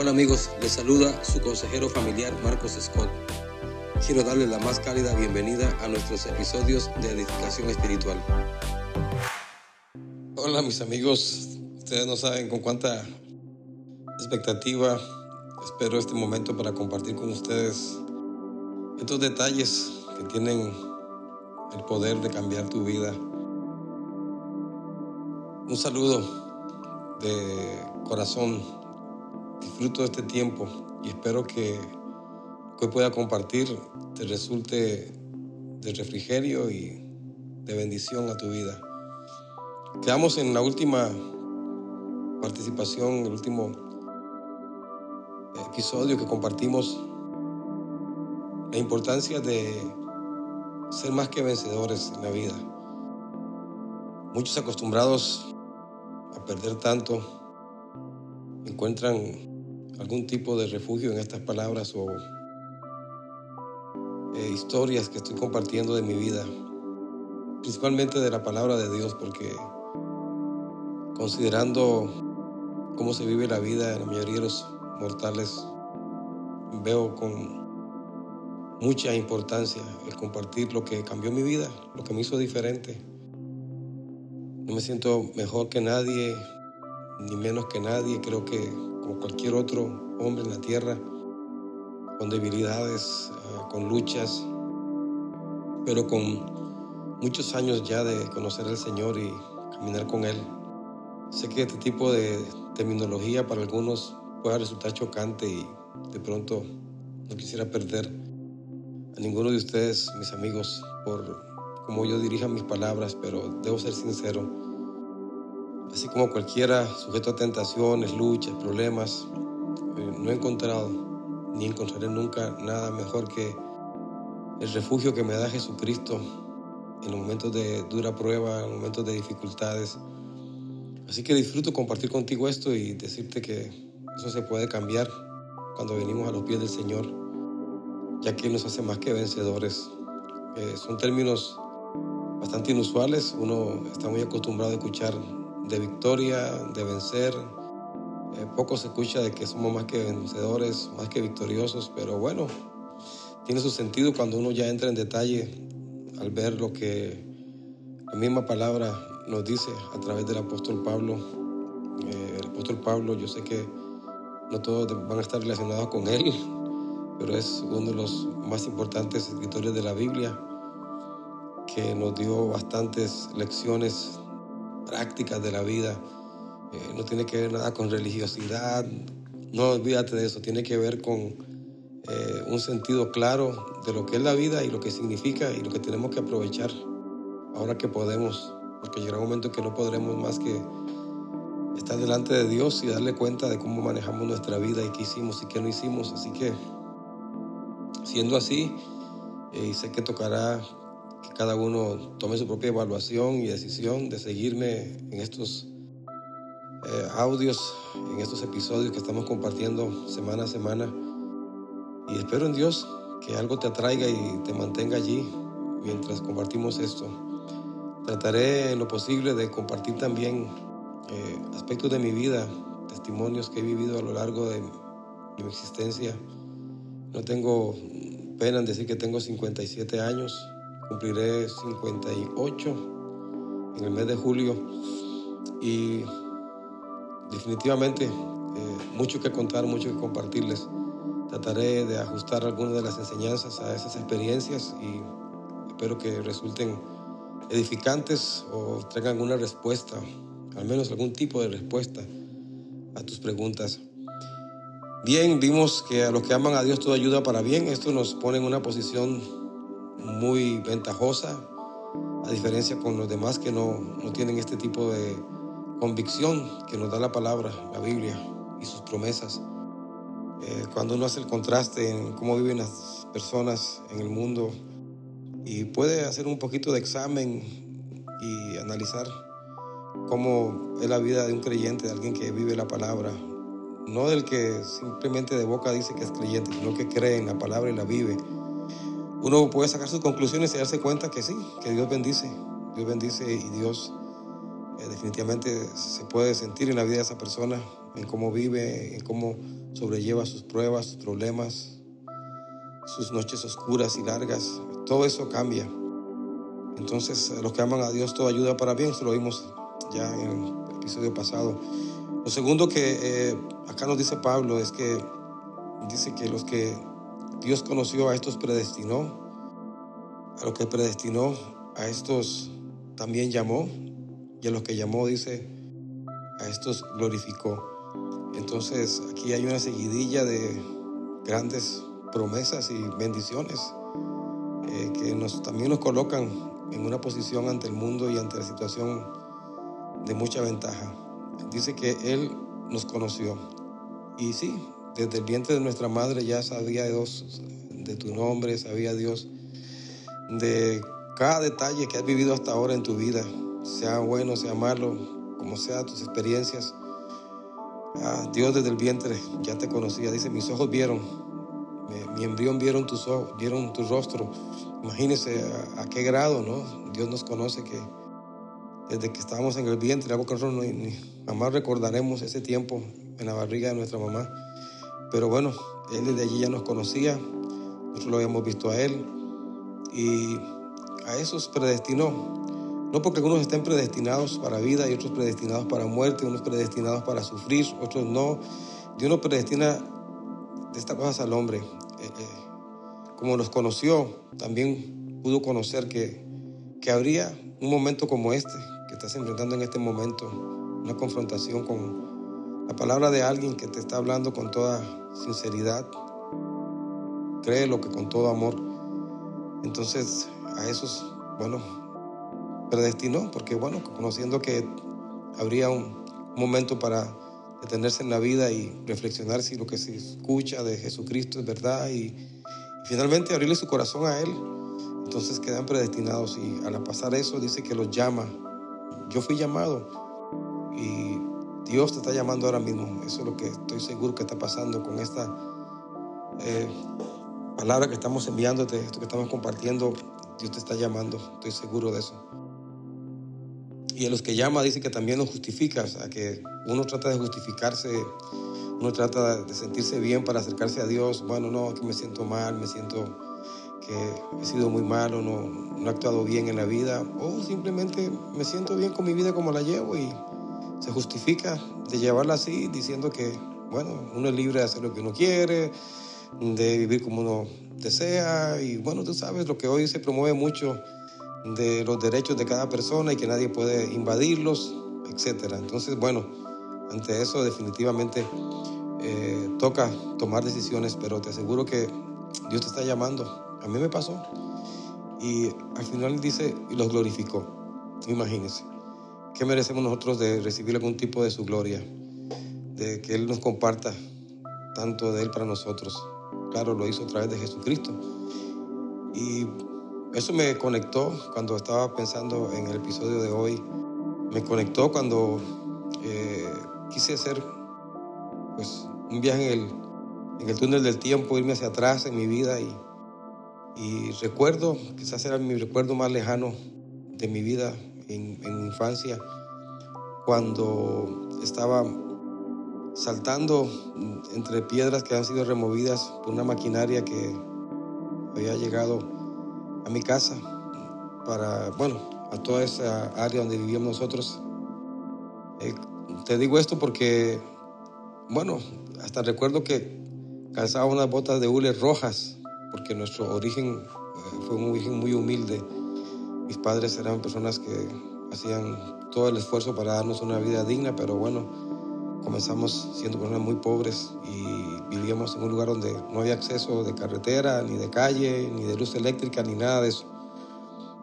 Hola amigos, les saluda su consejero familiar Marcos Scott. Quiero darles la más cálida bienvenida a nuestros episodios de edificación espiritual. Hola mis amigos, ustedes no saben con cuánta expectativa espero este momento para compartir con ustedes estos detalles que tienen el poder de cambiar tu vida. Un saludo de corazón Disfruto de este tiempo y espero que hoy pueda compartir te resulte de refrigerio y de bendición a tu vida. Quedamos en la última participación, el último episodio que compartimos, la importancia de ser más que vencedores en la vida. Muchos acostumbrados a perder tanto encuentran algún tipo de refugio en estas palabras o eh, historias que estoy compartiendo de mi vida, principalmente de la palabra de Dios, porque considerando cómo se vive la vida en la mayoría de los mortales, veo con mucha importancia el compartir lo que cambió mi vida, lo que me hizo diferente. No me siento mejor que nadie, ni menos que nadie. Creo que como cualquier otro hombre en la tierra, con debilidades, ah, con luchas, pero con muchos años ya de conocer al Señor y caminar con Él. Sé que este tipo de terminología para algunos puede resultar chocante y de pronto no quisiera perder a ninguno de ustedes, mis amigos, por cómo yo dirija mis palabras, pero debo ser sincero Así como cualquiera sujeto a tentaciones, luchas, problemas, eh, no he encontrado ni encontraré nunca nada mejor que el refugio que me da Jesucristo en los momentos de dura prueba, en momentos de dificultades. Así que disfruto compartir contigo esto y decirte que eso se puede cambiar cuando venimos a los pies del Señor, ya que Él nos hace más que vencedores. Eh, son términos bastante inusuales, uno está muy acostumbrado a escuchar de victoria, de vencer. Eh, poco se escucha de que somos más que vencedores, más que victoriosos, pero bueno, tiene su sentido cuando uno ya entra en detalle al ver lo que la misma palabra nos dice a través del apóstol Pablo. Eh, el apóstol Pablo, yo sé que no todos van a estar relacionados con él, pero es uno de los más importantes escritores de la Biblia que nos dio bastantes lecciones prácticas de la vida. Eh, no tiene que ver nada con religiosidad, no olvídate de eso, tiene que ver con eh, un sentido claro de lo que es la vida y lo que significa y lo que tenemos que aprovechar ahora que podemos, porque llegará un momento que no podremos más que estar delante de Dios y darle cuenta de cómo manejamos nuestra vida y qué hicimos y qué no hicimos. Así que, siendo así, eh, sé que tocará que cada uno tome su propia evaluación y decisión de seguirme en estos eh, audios, en estos episodios que estamos compartiendo semana a semana. Y espero en Dios que algo te atraiga y te mantenga allí mientras compartimos esto. Trataré en lo posible de compartir también eh, aspectos de mi vida, testimonios que he vivido a lo largo de mi existencia. No tengo pena en decir que tengo 57 años cumpliré 58 en el mes de julio y definitivamente eh, mucho que contar, mucho que compartirles. Trataré de ajustar algunas de las enseñanzas a esas experiencias y espero que resulten edificantes o traigan una respuesta, al menos algún tipo de respuesta a tus preguntas. Bien, vimos que a los que aman a Dios todo ayuda para bien. Esto nos pone en una posición muy ventajosa, a diferencia con los demás que no, no tienen este tipo de convicción que nos da la palabra, la Biblia y sus promesas. Eh, cuando uno hace el contraste en cómo viven las personas en el mundo y puede hacer un poquito de examen y analizar cómo es la vida de un creyente, de alguien que vive la palabra, no del que simplemente de boca dice que es creyente, sino que cree en la palabra y la vive uno puede sacar sus conclusiones y darse cuenta que sí, que Dios bendice, Dios bendice y Dios eh, definitivamente se puede sentir en la vida de esa persona, en cómo vive, en cómo sobrelleva sus pruebas, sus problemas, sus noches oscuras y largas. Todo eso cambia. Entonces, los que aman a Dios, todo ayuda para bien. Eso lo vimos ya en el episodio pasado. Lo segundo que eh, acá nos dice Pablo es que dice que los que Dios conoció a estos predestinó, a los que predestinó a estos también llamó, y a los que llamó dice, a estos glorificó. Entonces aquí hay una seguidilla de grandes promesas y bendiciones eh, que nos, también nos colocan en una posición ante el mundo y ante la situación de mucha ventaja. Dice que Él nos conoció. Y sí, desde el vientre de nuestra madre ya sabía Dios de tu nombre, sabía Dios de cada detalle que has vivido hasta ahora en tu vida, sea bueno, sea malo, como sea tus experiencias. Ah, Dios desde el vientre ya te conocía. Dice, mis ojos vieron, mi, embrión vieron tus ojos, vieron tu rostro. Imagínese a, qué grado, ¿no? Dios nos conoce que desde que estábamos en el vientre, algo que nosotros ni, jamás recordaremos ese tiempo en la barriga de nuestra mamá. Pero bueno, Él desde allí ya nos conocía, nosotros lo habíamos visto a Él y a esos predestinó. No porque algunos estén predestinados para vida y otros predestinados para muerte, unos predestinados para sufrir, otros no. Dios no predestina de estas cosas al hombre. Eh, eh, como nos conoció, también pudo conocer que, que habría un momento como este, que estás enfrentando en este momento, una confrontación con la palabra de alguien que te está hablando con toda sinceridad. Créelo que con todo amor. Entonces, a esos, bueno, predestinó, porque bueno, conociendo que habría un momento para detenerse en la vida y reflexionar si lo que se escucha de Jesucristo es verdad y, finalmente abrirle su corazón a Él. Entonces quedan predestinados y al pasar eso dice que los llama. Yo fui llamado y Dios te está llamando ahora mismo. Eso es lo que estoy seguro que está pasando con esta eh, palabra que estamos enviándote, esto que estamos compartiendo. Dios te está llamando, estoy seguro de eso. Y a los que llama dice que también nos justifica, o sea, que uno trata de justificarse, uno trata de sentirse bien para acercarse a Dios. Bueno, no, que me siento mal, me siento que he sido muy malo, no, no he actuado bien en la vida, o simplemente me siento bien con mi vida como la llevo y se justifica de llevarla así, diciendo que, bueno, uno es libre de hacer lo que uno quiere, de vivir como uno desea, y bueno, tú sabes lo que hoy se promueve mucho de los derechos de cada persona y que nadie puede invadirlos, etc. Entonces, bueno, ante eso definitivamente eh, toca tomar decisiones, pero te aseguro que Dios te está llamando. A mí me pasó. Y al final dice, y los glorificó. Imagínense. ¿Qué merecemos nosotros de recibir algún tipo de su gloria? De que Él nos comparta tanto de Él para nosotros. Claro, lo hizo a través de Jesucristo. Y eso me conectó cuando estaba pensando en el episodio de hoy. Me conectó cuando eh, quise hacer pues, un viaje en el, en el, túnel del tiempo, irme hacia atrás en mi vida y, y recuerdo, quizás era mi recuerdo más lejano de mi vida en, mi infancia, cuando estaba saltando entre piedras que han sido removidas por una maquinaria que había llegado a mi casa, para, bueno, a toda esa área donde vivíamos nosotros. Eh, te digo esto porque, bueno, hasta recuerdo que calzaba unas botas de hule rojas, porque nuestro origen eh, fue un origen muy humilde. Mis padres eran personas que hacían todo el esfuerzo para darnos una vida digna, pero bueno, comenzamos siendo personas muy pobres y vivíamos en un lugar donde no había acceso de carretera, ni de calle, ni de luz eléctrica, ni nada de eso.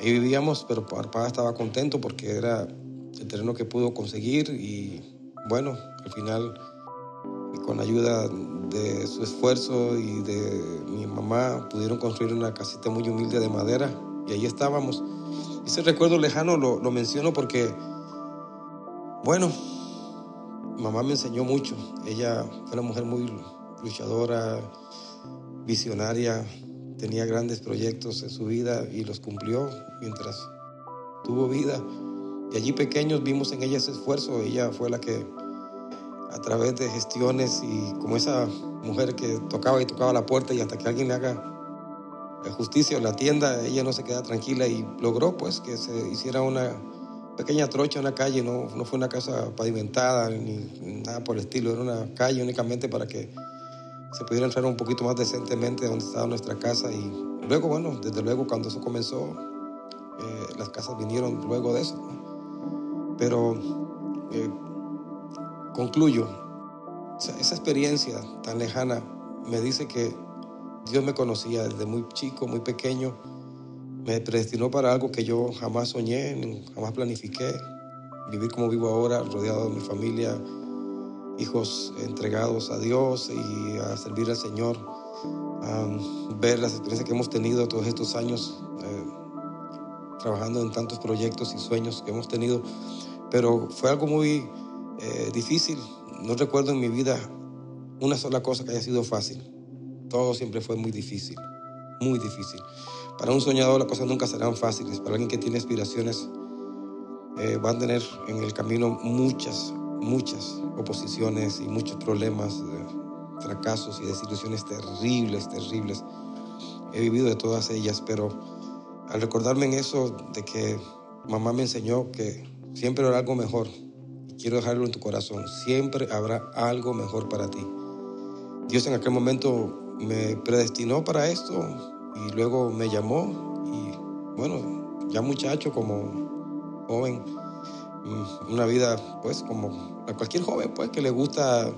Ahí vivíamos, pero papá estaba contento porque era el terreno que pudo conseguir y bueno, al final, con ayuda de su esfuerzo y de mi mamá, pudieron construir una casita muy humilde de madera y ahí estábamos. Ese recuerdo lejano lo, lo menciono porque, bueno, mamá me enseñó mucho. Ella fue una mujer muy luchadora, visionaria, tenía grandes proyectos en su vida y los cumplió mientras tuvo vida. Y allí pequeños vimos en ella ese esfuerzo. Ella fue la que a través de gestiones y como esa mujer que tocaba y tocaba la puerta y hasta que alguien le haga justicia en la tienda, ella no se queda tranquila y logró pues que se hiciera una pequeña trocha en la calle, no, no fue una casa pavimentada ni nada por el estilo, era una calle únicamente para que se pudiera entrar un poquito más decentemente donde estaba nuestra casa y luego, bueno, desde luego cuando eso comenzó, eh, las casas vinieron luego de eso. Pero eh, concluyo, esa experiencia tan lejana me dice que Dios me conocía desde muy chico, muy pequeño, me predestinó para algo que yo jamás soñé, jamás planifiqué, vivir como vivo ahora, rodeado de mi familia, hijos entregados a Dios y a servir al Señor, ver las experiencias que hemos tenido todos estos años eh, trabajando en tantos proyectos y sueños que hemos tenido, pero fue algo muy eh, difícil. No recuerdo en mi vida una sola cosa que haya sido fácil. Todo siempre fue muy difícil, muy difícil. Para un soñador las cosas nunca serán fáciles. Para alguien que tiene aspiraciones, eh, van a tener en el camino muchas, muchas oposiciones y muchos problemas, fracasos y desilusiones terribles, terribles. He vivido de todas ellas, pero al recordarme en eso de que mamá me enseñó que siempre habrá algo mejor, quiero dejarlo en tu corazón, siempre habrá algo mejor para ti. Dios en aquel momento me predestinó para esto y luego me llamó y bueno, ya muchacho como joven, mm, una vida pues como a cualquier joven pues que le gusta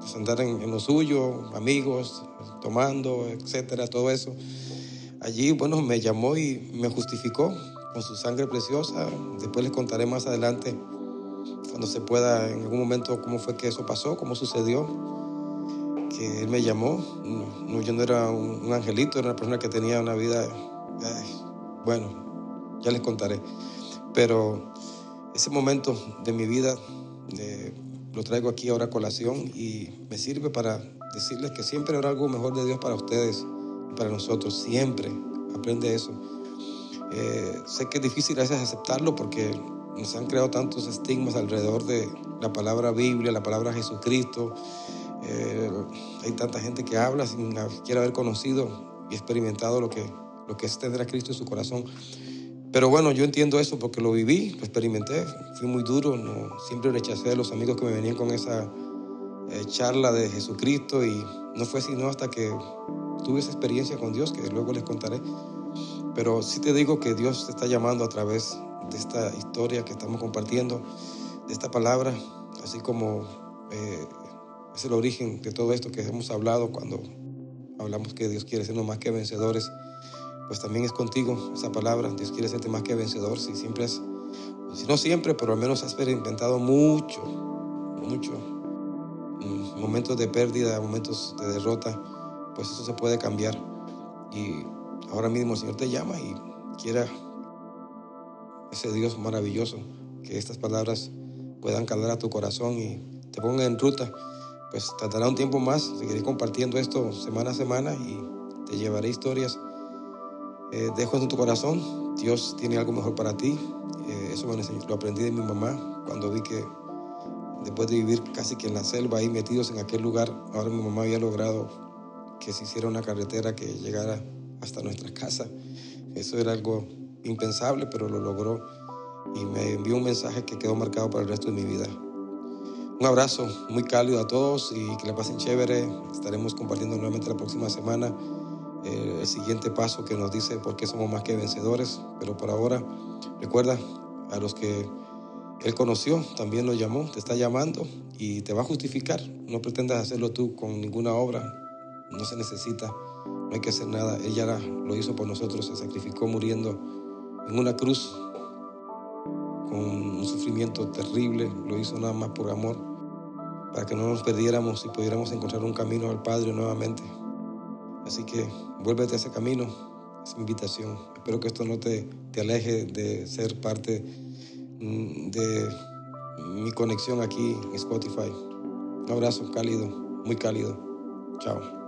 pues, andar en, en, lo suyo, amigos, tomando, etcétera, todo eso. Allí, bueno, me llamó y me justificó con su sangre preciosa. Después les contaré más adelante, cuando se pueda, en algún momento, cómo fue que eso pasó, cómo sucedió. Que él me llamó. No, yo no era un, angelito, era una persona que tenía una vida, bueno, ya les contaré. Pero ese momento de mi vida eh, lo traigo aquí ahora a colación y me sirve para decirles que siempre habrá algo mejor de Dios para ustedes para nosotros, siempre. Aprende eso. Eh, sé que es difícil a veces aceptarlo porque nos han creado tantos estigmas alrededor de la palabra Biblia, la palabra Jesucristo. Eh, hay tanta gente que habla sin siquiera haber conocido y experimentado lo que, lo que es tener a Cristo en su corazón. Pero bueno, yo entiendo eso porque lo viví, lo experimenté, fui muy duro, siempre rechacé a los amigos que me venían con esa eh, charla de Jesucristo y no fue sino hasta que tuve esa experiencia con Dios que luego les contaré. Pero sí te digo que Dios te está llamando a través de esta historia que estamos compartiendo, de esta palabra, así como eh, es el origen de todo esto que hemos hablado cuando hablamos que Dios quiere sernos más que vencedores, pues también es contigo esa palabra, Dios quiere serte más que vencedor, si siempre si no siempre, pero al menos has experimentado mucho, mucho, mm, momentos de pérdida, momentos de derrota, pues eso se puede cambiar. Y ahora mismo el Señor te llama y quiera ese Dios maravilloso que estas palabras puedan calar a tu corazón y te pongan en ruta. Pues tardará un tiempo más, seguiré compartiendo esto semana a semana y te llevaré historias. Eh, dejo en tu corazón, Dios tiene algo mejor para ti. Eh, eso lo aprendí de mi mamá cuando vi que después de vivir casi que en la selva, ahí metidos en aquel lugar, ahora mi mamá había logrado que se hiciera una carretera que llegara hasta nuestra casa. Eso era algo impensable, pero lo logró y me envió un mensaje que quedó marcado para el resto de mi vida. Un abrazo muy cálido a todos y que la pasen chévere. Estaremos compartiendo nuevamente la próxima semana eh, el siguiente paso que nos dice por qué somos más que vencedores. Pero por ahora, recuerda a los que Él conoció, también lo llamó, te está llamando y te va a justificar. No pretendas hacerlo tú con ninguna obra, no se necesita, no hay que hacer nada. Él ya lo hizo por nosotros, se sacrificó muriendo en una cruz con un sufrimiento terrible, lo hizo nada más por amor, para que no nos perdiéramos y pudiéramos encontrar un camino al Padre nuevamente. Así que vuélvete a ese camino, es mi invitación. Espero que esto no te, te aleje de ser parte mm, de mi conexión aquí en Spotify. Un abrazo cálido, muy cálido. Chao.